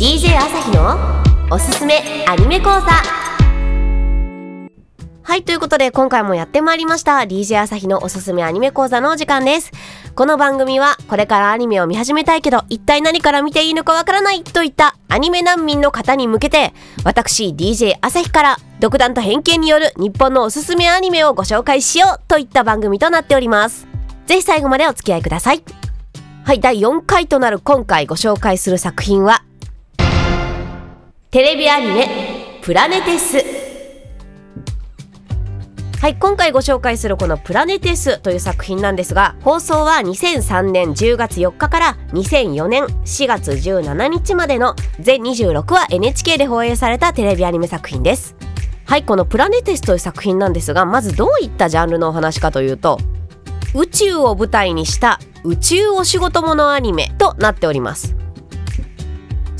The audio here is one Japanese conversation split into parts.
DJ 朝日のおすすめアニメ講座。はいということで今回もやってまいりました。DJ 朝日のおすすめアニメ講座のお時間です。この番組はこれからアニメを見始めたいけど一体何から見ていいのかわからないといったアニメ難民の方に向けて私 DJ 朝日から独断と偏見による日本のおすすめアニメをご紹介しようといった番組となっております。ぜひ最後までお付き合いください。はい第4回となる今回ご紹介する作品はテレビアニメプラネテス。はい今回ご紹介するこの「プラネテス」という作品なんですが放送は2003年10月4日から2004年4月17日までの全26話 NHK で放映されたテレビアニメ作品です。はいこの「プラネテス」という作品なんですがまずどういったジャンルのお話かというと宇宙を舞台にした宇宙お仕事ものアニメとなっております。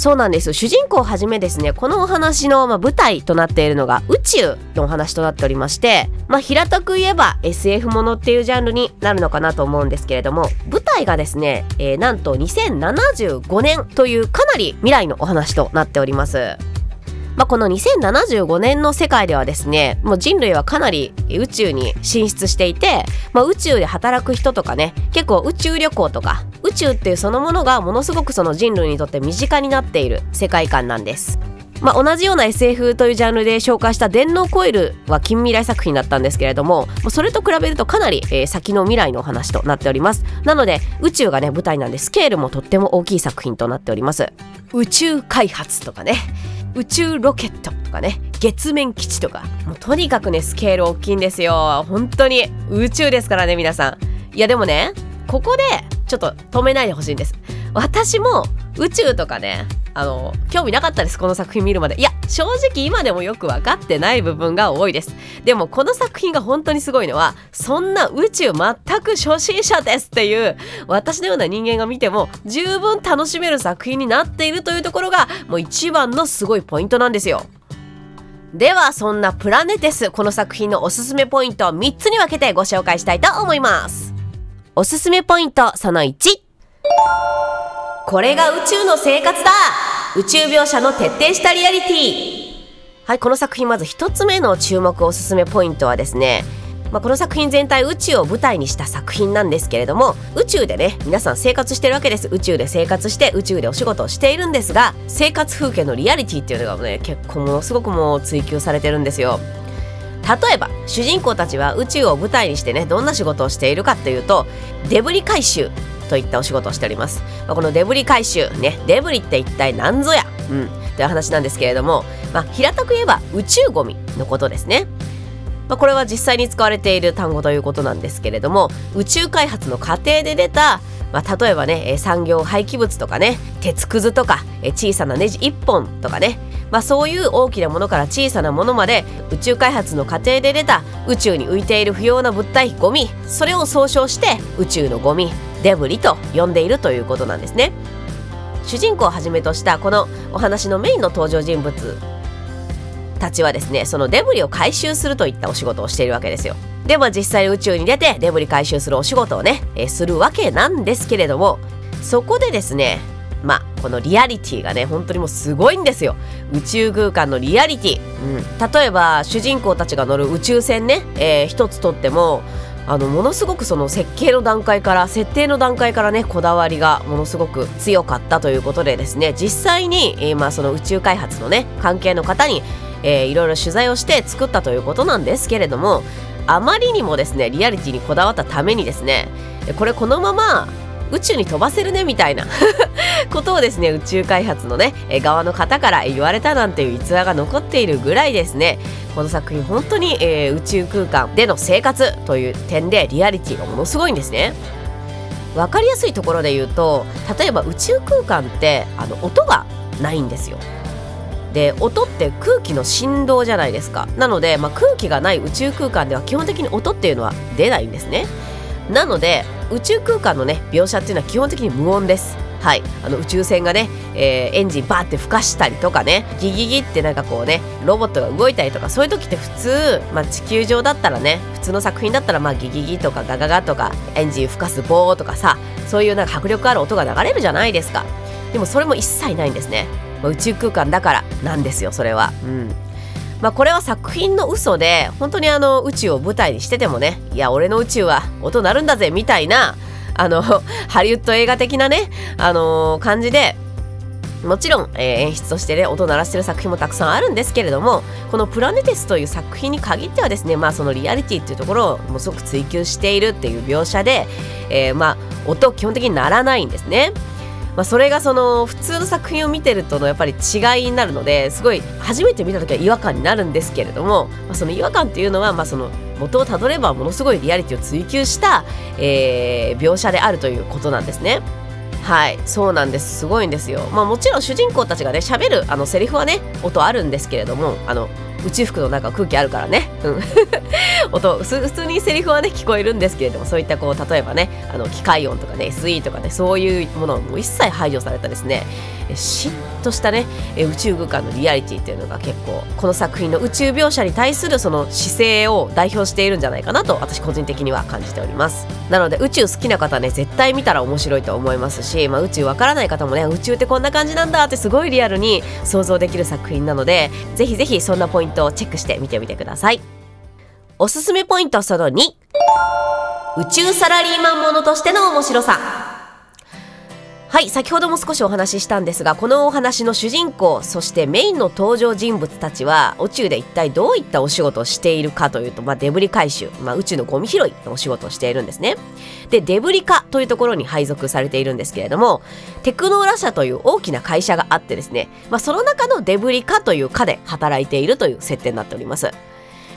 そうなんです。主人公をはじめですねこのお話の、ま、舞台となっているのが宇宙のお話となっておりましてまあ平たく言えば SF ものっていうジャンルになるのかなと思うんですけれども舞台がですね、えー、なんと2075年というかなり未来のお話となっております。まあ、この2075年の世界ではですねもう人類はかなり宇宙に進出していて、まあ、宇宙で働く人とかね結構宇宙旅行とか宇宙っていうそのものがものすごくその人類にとって身近になっている世界観なんです。まあ、同じような SF というジャンルで紹介した「電脳コイル」は近未来作品だったんですけれどもそれと比べるとかなり、えー、先の未来のお話となっております。なので宇宙がね舞台なんでスケールもとっても大きい作品となっております。宇宙開発とかね宇宙ロケットとかね月面基地とかもうとにかくねスケール大きいんですよ。本当に宇宙ですからね皆さん。いやでもねここでちょっと止めないでほしいんです。私も宇宙とかねあの興味なかったですこの作品見るまで。いや正直今でもよく分かってない部分が多いです。でもこの作品が本当にすごいのはそんな宇宙全く初心者ですっていう私のような人間が見ても十分楽しめる作品になっているというところがもう一番のすごいポイントなんですよ。ではそんなプラネテスこの作品のおすすめポイントを3つに分けてご紹介したいと思います。おすすめポイントその1これが宇宙の生活だ。宇宙描写の徹底したリアリティ。はいこの作品まず1つ目の注目おすすめポイントはですねまあ、この作品全体宇宙を舞台にした作品なんですけれども宇宙でね皆さん生活してるわけです。宇宙で生活して宇宙でお仕事をしているんですが生活風景のリアリティっていうのがね結構ものすごくもう追求されてるんですよ。例えば主人公たちは宇宙を舞台にしてねどんな仕事をしているかっていうとデブリ回収といったお仕事をしております、まあ、このデブリ回収ねデブリって一体何ぞや？うん。という話なんですけれども、まあ、平たく言えば宇宙ゴミのことですね。まあ、これは実際に使われている単語ということなんですけれども宇宙開発の過程で出た、まあ、例えばね産業廃棄物とかね鉄くずとか小さなネジ1本とかねまあ、そういう大きなものから小さなものまで宇宙開発の過程で出た宇宙に浮いている不要な物体ゴミそれを総称して宇宙のゴミデブリと呼んでいるということなんですね。主人公をはじめとしたこのお話のメインの登場人物たちはですねそのデブリを回収するといったお仕事をしているわけですよ。でも実際宇宙に出てデブリ回収するお仕事をね、えするわけなんですけれどもそこでですねこのリアリティがね本当にもうすごいんですよ。宇宙空間のリアリティ、うん、例えば主人公たちが乗る宇宙船ね、えー、つとってもあのものすごくその設計の段階から設定の段階からねこだわりがものすごく強かったということでですね。実際に、えー、まあその宇宙開発のね関係の方に、えー、いろいろ取材をして作ったということなんですけれどもあまりにもですねリアリティにこだわったためにですねこれこのまま宇宙に飛ばせるねみたいな ことをですね宇宙開発のね側の方から言われたなんていう逸話が残っているぐらいですねこの作品本当に、えー、宇宙空間での生活という点でリアリティがものすごいんですね。分かりやすいところで言うと例えば宇宙空間ってあの音がないんですよ。で音って空気の振動じゃないですかなので、まあ、空気がない宇宙空間では基本的に音っていうのは出ないんですねなので宇宙空間のね描写っていうのは基本的に無音です。はい。あの宇宙船がね、えー、エンジンバーって吹かしたりとかねギギギってなんかこうねロボットが動いたりとかそういう時って普通、まあ、地球上だったらね普通の作品だったらまあギギギとかガガガとかエンジン吹かす棒とかさそういうなんか迫力ある音が流れるじゃないですか。でもそれも一切ないんですね。まあ、宇宙空間だからなんですよそれは。うん。まあ、これは作品の嘘で本当にあの宇宙を舞台にしててもねいや俺の宇宙は音鳴るんだぜみたいなあの ハリウッド映画的なね、あの、感じでもちろん、えー、演出としてね音鳴らしてる作品もたくさんあるんですけれどもこの「プラネテス」という作品に限ってはですねまあそのリアリティっていうところをもすごく追求しているっていう描写で、えー、まあ音基本的にならないんですね。まあ、それがその普通の作品を見てるとのやっぱり違いになるのですごい初めて見た時は違和感になるんですけれども、まあ、その違和感っていうのはまあその元をたどればものすごいリアリティを追求した、えー、描写であるということなんですね。はいそうなんです。すごいんですよ。まあもちろん主人公たちがね喋るあのセリフはね音あるんですけれどもあの宇宙服の中空気あるからね、うん、音普通にセリフはね聞こえるんですけれどもそういったこう例えばねあの機械音とかね SE とかねそういうものも一切排除されたですねしっとしたね宇宙空間のリアリティっていうのが結構この作品の宇宙描写に対するその姿勢を代表しているんじゃないかなと私個人的には感じております。なので宇宙好きな方ね絶対見たら面白いと思いますし、まあ、宇宙わからない方もね宇宙ってこんな感じなんだってすごいリアルに想像できる作品なのでぜひぜひそんなポイントをチェックして見てみてください。おすすめポイントその2宇宙サラリーマンものとしての面白さ。はい先ほども少しお話ししたんですがこのお話の主人公そしてメインの登場人物たちは宇宙で一体どういったお仕事をしているかというと、まあ、デブリ回収、まあ、宇宙のゴミ拾いのお仕事をしているんですね。でデブリ課というところに配属されているんですけれどもテクノーラ社という大きな会社があってですね、まあ、その中のデブリ課という課で働いているという設定になっております。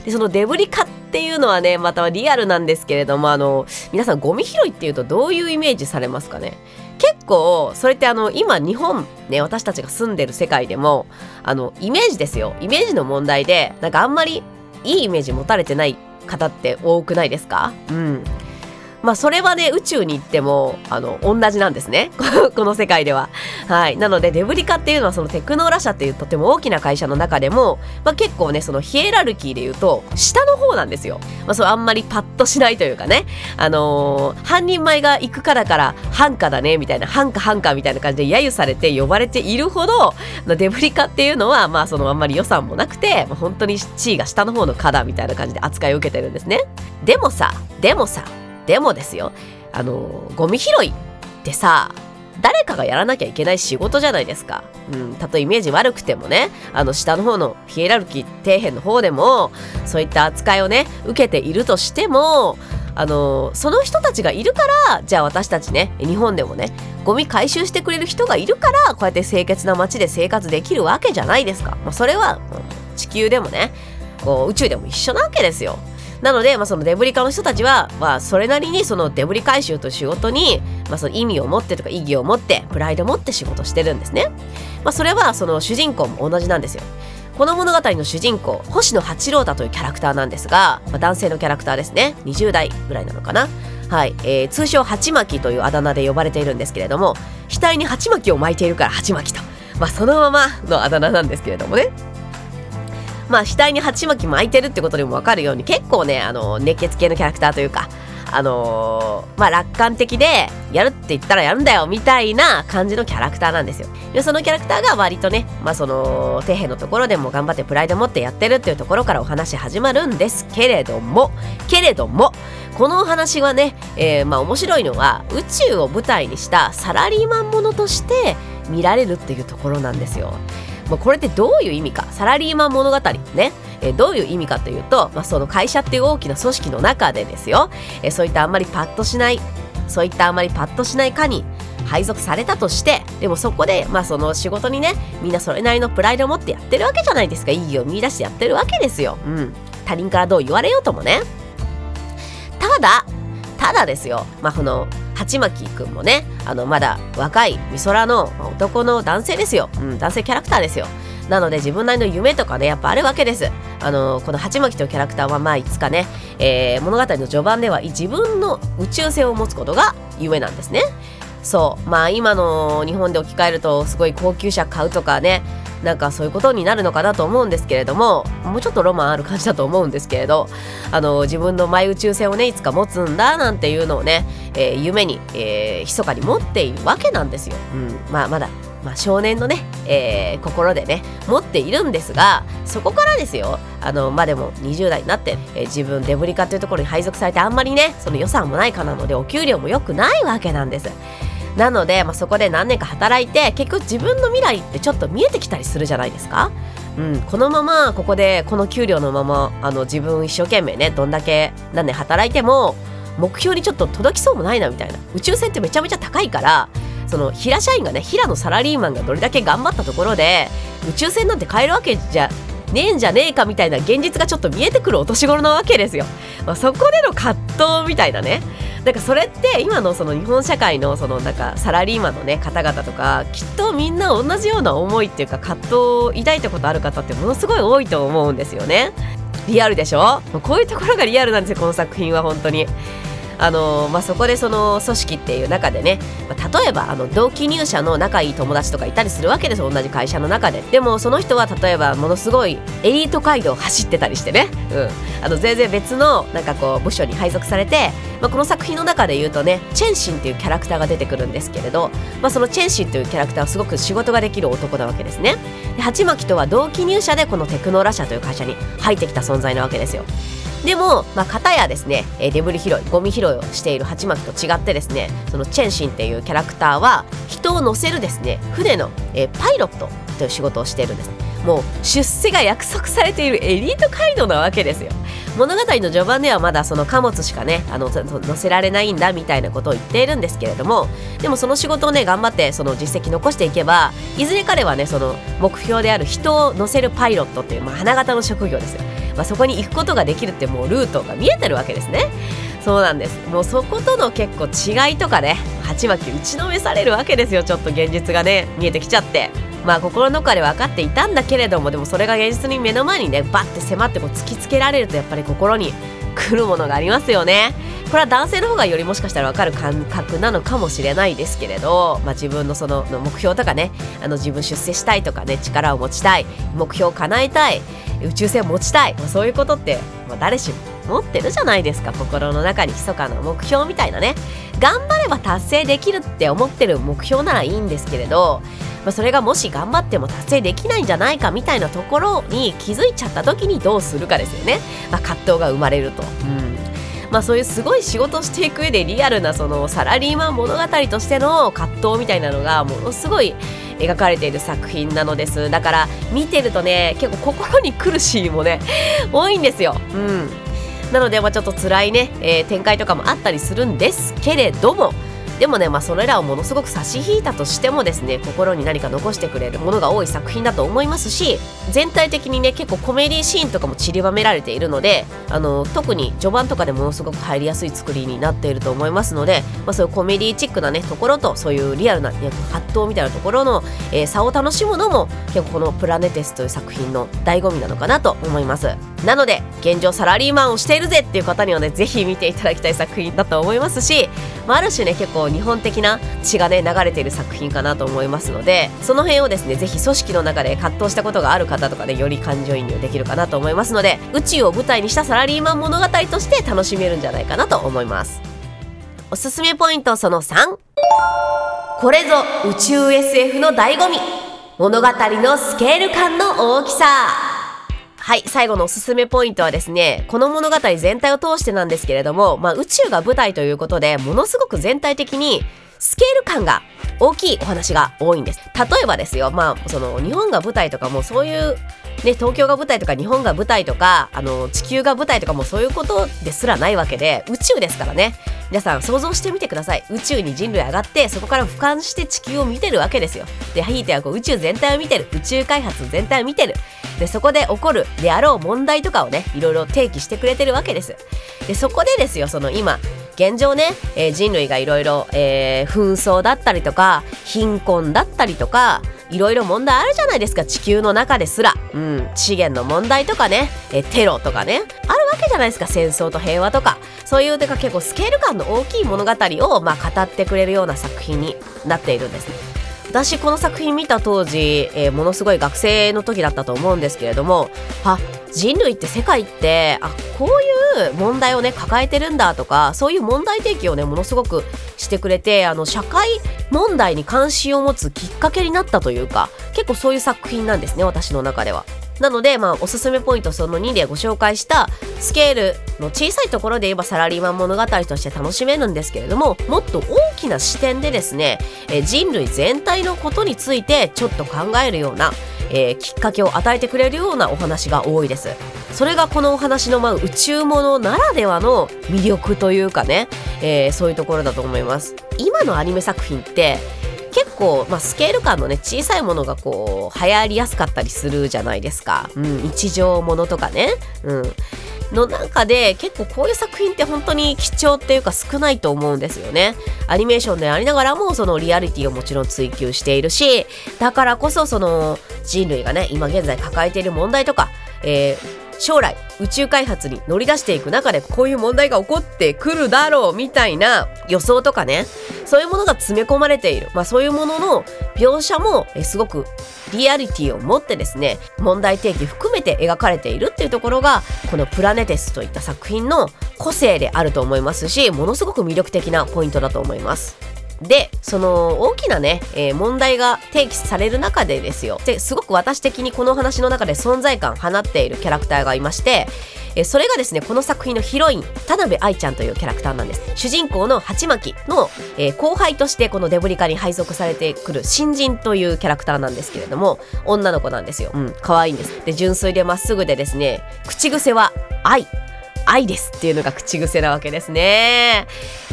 でそのデブリ化っていうのはねまたリアルなんですけれどもあの皆さんゴミ拾いっていうとどういうイメージされますかね？結構それってあの今日本ね私たちが住んでる世界でもあのイメージですよ。イメージの問題でなんかあんまりいいイメージ持たれてない方って多くないですか？うん。まあそれはね宇宙に行ってもあの同じなんですね。この世界では。はい。なのでデブリカっていうのはそのテクノーラ社っていうとても大きな会社の中でも、まあ、結構ねそのヒエラルキーで言うと下の方なんですよ、まあ、そうあんまりパッとしないというかね。あのー、半人前が行くからから繁華だねみたいな繁華繁華みたいな感じで揶揄されて呼ばれているほどデブリカっていうのはまあそのあんまり予算もなくて、まあ、本当に地位が下の方の課だみたいな感じで扱いを受けてるんですね。でもさでもさでもですよ。あのゴミ拾いってさ誰かがやらなきゃいけない仕事じゃないですか。うん、たとえイメージ悪くてもね、あの下の方のヒエラルキー底辺の方でも、そういった扱いをね、受けているとしても、あのその人たちがいるからじゃあ私たちね日本でもねゴミ回収してくれる人がいるからこうやって清潔な街で生活できるわけじゃないですか、まあ、それは地球でもねこう宇宙でも一緒なわけですよ。なので、まあ、そのデブリ課の人たちは、まあ、それなりにそのデブリ回収と仕事に、まあ、その意味を持ってとか意義を持ってプライドを持って仕事してるんですね。まあ、それはその主人公も同じなんですよ。この物語の主人公星野八郎太というキャラクターなんですが、まあ、男性のキャラクターですね。20代ぐらいなのかな。はい、えー、通称鉢巻きというあだ名で呼ばれているんですけれども額に鉢巻きを巻いているから鉢巻きと、まあ、そのままのあだ名なんですけれどもね。まあ額に鉢巻き巻いてるってことでも分かるように結構ねあの熱血系のキャラクターというかあのー、まあ楽観的でやるって言ったらやるんだよみたいな感じのキャラクターなんですよ。でそのキャラクターが割とねまあその底辺のところでも頑張ってプライド持ってやってるっていうところからお話始まるんですけれどもけれどもこのお話はね、えー、まあ面白いのは宇宙を舞台にしたサラリーマンものとして見られるっていうところなんですよ。まあ、これってどういう意味か？サラリーマン物語ね。えどういう意味かというと、まあ、その会社っていう大きな組織の中でですよ。えそういったあんまりパッとしないそういったあんまりパッとしない課に配属されたとしてでもそこで、まあ、その仕事にねみんなそれなりのプライドを持ってやってるわけじゃないですか。意義を見出してやってるわけですよ、うん、他人からどう言われようともね。ただただですよ。まあこの鉢巻くんもねあのまだ若い美空の男の男性ですよ、うん、男性キャラクターですよ。なので自分なりの夢とかねやっぱあるわけです。あのこの鉢巻というキャラクターはまあいつかね、えー、物語の序盤では自分の宇宙船を持つことが夢なんですね。そう。まあ今の日本で置き換えるとすごい高級車買うとかねなんかそういうことになるのかなと思うんですけれどももうちょっとロマンある感じだと思うんですけれどあの自分のマイ宇宙船をねいつか持つんだなんていうのをね、えー、夢に、えー、密かに持っているわけなんですよ。うん、まあまだまあ、少年のね、えー、心でね持っているんですがそこからですよあのまあでも20代になって、えー、自分デブリ課というところに配属されてあんまりねその予算もないかなのでお給料も良くないわけなんです。なので、まあ、そこで何年か働いて結局自分の未来ってちょっと見えてきたりするじゃないですか。うん、このままここでこの給料のままあの自分一生懸命ねどんだけ何年働いても目標にちょっと届きそうもないなみたいな宇宙船ってめちゃめちゃ高いからその平社員がね平のサラリーマンがどれだけ頑張ったところで宇宙船なんて買えるわけじゃねえんじゃねえかみたいな現実がちょっと見えてくるお年頃なわけですよ。まあ、そこでの葛藤みたいなねなんかそれって今のその日本社会のそのなんかサラリーマンのね方々とかきっとみんな同じような思いっていうか葛藤を抱いたことある方ってものすごい多いと思うんですよね。リアルでしょ？こういうところがリアルなんですよこの作品は本当に。あのまあ、そこでその組織っていう中でね、まあ、例えばあの同期入社の仲いい友達とかいたりするわけです同じ会社の中で。でもその人は例えばものすごいエリート街道を走ってたりしてね、うん、あの全然別のなんかこう部署に配属されて、まあ、この作品の中で言うとねチェンシンっていうキャラクターが出てくるんですけれど、まあ、そのチェンシンというキャラクターはすごく仕事ができる男なわけですね。で鉢巻とは同期入社でこのテクノラ社という会社に入ってきた存在なわけですよ。でも、まあ、片やですねデブリ拾いゴミ拾いをしている鉢巻と違ってですねそのチェンシンっていうキャラクターは人を乗せるですね船の、えパイロットという仕事をしているんです。もう出世が約束されているエリート街道なわけですよ。物語の序盤ではまだその貨物しかねあの乗せられないんだみたいなことを言っているんですけれどもでもその仕事をね頑張ってその実績残していけばいずれ彼はねその目標である人を乗せるパイロットっていう、まあ、花形の職業ですよ。まあ、そこに行くことができるってもうルートが見えてるわけですね。そうなんです。もうそことの結構違いとかね鉢巻き打ちのめされるわけですよ。ちょっと現実がね見えてきちゃって。まあ心の中で分かっていたんだけれどもでもそれが現実に目の前にねバッて迫ってこう突きつけられるとやっぱり心に来るものがありますよね。これは男性の方がよりもしかしたら分かる感覚なのかもしれないですけれど、まあ、自分のその目標とかねあの自分出世したいとかね力を持ちたい目標を叶えたい宇宙船持ちたい、まあ、そういうことって、まあ、誰しも持ってるじゃないですか。心の中に密かな目標みたいなね。頑張れば達成できるって思ってる目標ならいいんですけれど、まあ、それがもし頑張っても達成できないんじゃないかみたいなところに気づいちゃった時にどうするかですよね、まあ、葛藤が生まれると。うん。まあ、そういうすごい仕事していく上でリアルなそのサラリーマン物語としての葛藤みたいなのがものすごい描かれている作品なのですだから見てるとね結構心に来るシーンもね多いんですよ。うんなので、まあ、ちょっと辛いね、えー、展開とかもあったりするんですけれどもでもね、まあ、それらをものすごく差し引いたとしてもですね心に何か残してくれるものが多い作品だと思いますし全体的にね結構コメディーシーンとかも散りばめられているのであの特に序盤とかでものすごく入りやすい作りになっていると思いますので、まあ、そういうコメディチックなねところとそういうリアルな、ね、葛藤みたいなところの、えー、差を楽しむのも結構この「プラネテス」という作品の醍醐味なのかなと思います。なので現状サラリーマンをしているぜっていう方にはねぜひ見ていただきたい作品だと思いますし、まあ、ある種ね結構日本的な血がね流れている作品かなと思いますのでその辺をですねぜひ組織の中で葛藤したことがある方とかで、ね、より感情移入できるかなと思いますので宇宙を舞台にしたサラリーマン物語として楽しめるんじゃないかなと思います。おすすめポイントその3これぞ宇宙 SF の醍醐味。物語のスケール感の大きさ。はい、最後のおすすめポイントはですね、この物語全体を通してなんですけれども、まあ、宇宙が舞台ということで、ものすごく全体的にスケール感が大きいお話が多いんです。例えばですよ、まあ、その日本が舞台とかもそういう、ね、東京が舞台とか日本が舞台とか、あの、地球が舞台とかもそういうことですらないわけで、宇宙ですからね。皆さん想像してみてください。宇宙に人類上がってそこから俯瞰して地球を見てるわけですよ。でひいてはこう宇宙全体を見てる。宇宙開発全体を見てる。でそこで起こるであろう問題とかをねいろいろ提起してくれてるわけです。でそこでですよその今現状ね、えー、人類がいろいろ紛争だったりとか貧困だったりとかいろいろ問題あるじゃないですか地球の中ですら、うん、資源の問題とかね、えテロとかね。あるわけじゃないですか戦争と平和とか。そういうてか結構スケール感の大きい物語を、まあ、語ってくれるような作品になっているんですね。私この作品見た当時、えー、ものすごい学生の時だったと思うんですけれどもあ人類って世界ってあこういう問題をね抱えてるんだとかそういう問題提起をねものすごくしてくれてあの社会問題に関心を持つきっかけになったというか結構そういう作品なんですね私の中では。なので、まあ、おすすめポイントその2でご紹介したスケールの小さいところで言えばサラリーマン物語として楽しめるんですけれどももっと大きな視点でですねえ人類全体のことについてちょっと考えるようなえー、きっかけを与えてくれるようなお話が多いです。それがこのお話の、まあ、宇宙ものならではの魅力というかね、えー、そういうところだと思います。今のアニメ作品って結構、まあ、スケール感のね小さいものがこう流行りやすかったりするじゃないですか、うん、日常ものとかね、うん、の中で結構こういう作品って本当に貴重っていうか少ないと思うんですよね。アニメーションでありながらもそのリアリティをもちろん追求しているしだからこそその人類がね今現在抱えている問題とか、えー将来宇宙開発に乗り出していく中でこういう問題が起こってくるだろうみたいな予想とかねそういうものが詰め込まれている、まあ、そういうものの描写もすごくリアリティを持ってですね問題提起含めて描かれているっていうところがこの「プラネテス」といった作品の個性であると思いますしものすごく魅力的なポイントだと思います。でその大きなね、えー、問題が提起される中でですよ。ですごく私的にこの話の中で存在感放っているキャラクターがいましてえそれがですねこの作品のヒロイン田辺愛ちゃんというキャラクターなんです。主人公の鉢巻の、えー、後輩としてこのデブリカに配属されてくる新人というキャラクターなんですけれども女の子なんですよ。うん可愛いんです。で純粋でまっすぐでですね口癖は愛。愛ですっていうのが口癖なわけですね。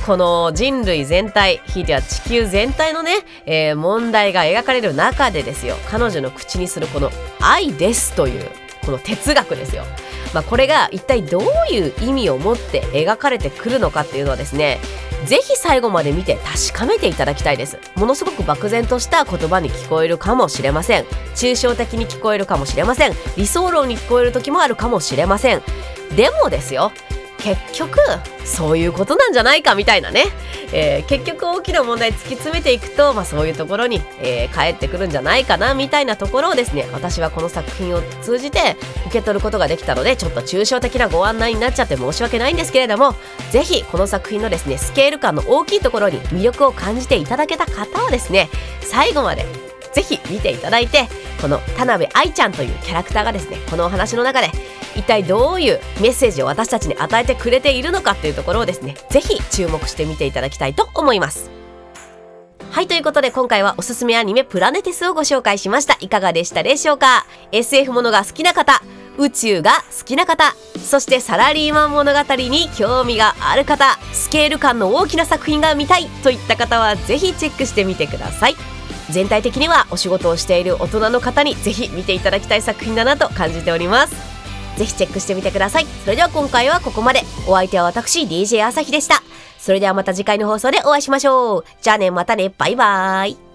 この人類全体、ひいては地球全体のね、えー、問題が描かれる中でですよ、彼女の口にするこの愛ですという、この哲学ですよ。まあ、これが一体どういう意味を持って描かれてくるのかっていうのはですねぜひ最後まで見て確かめていただきたいです。ものすごく漠然とした言葉に聞こえるかもしれません。抽象的に聞こえるかもしれません。理想論に聞こえる時もあるかもしれません。でもですよ。結局そういうことなんじゃないかみたいなね、えー、結局大きな問題突き詰めていくと、まあ、そういうところに、えー、帰ってくるんじゃないかなみたいなところをですね私はこの作品を通じて受け取ることができたのでちょっと抽象的なご案内になっちゃって申し訳ないんですけれども是非この作品のですねスケール感の大きいところに魅力を感じていただけた方はですね最後までぜひ見ていただいてこの田辺愛ちゃんというキャラクターがですねこのお話の中で一体どういうメッセージを私たちに与えてくれているのかっていうところをですねぜひ注目してみていただきたいと思います。はいということで今回はおすすめアニメプラネテスをご紹介しました。いかがでしたでしょうか？SF ものが好きな方宇宙が好きな方そしてサラリーマン物語に興味がある方スケール感の大きな作品が見たいといった方はぜひチェックしてみてください。全体的にはお仕事をしている大人の方にぜひ見ていただきたい作品だなと感じております。ぜひチェックしてみてください。それでは今回はここまで。お相手は私 DJ 朝日でした。それではまた次回の放送でお会いしましょう。じゃあねまたね。バイバーイ。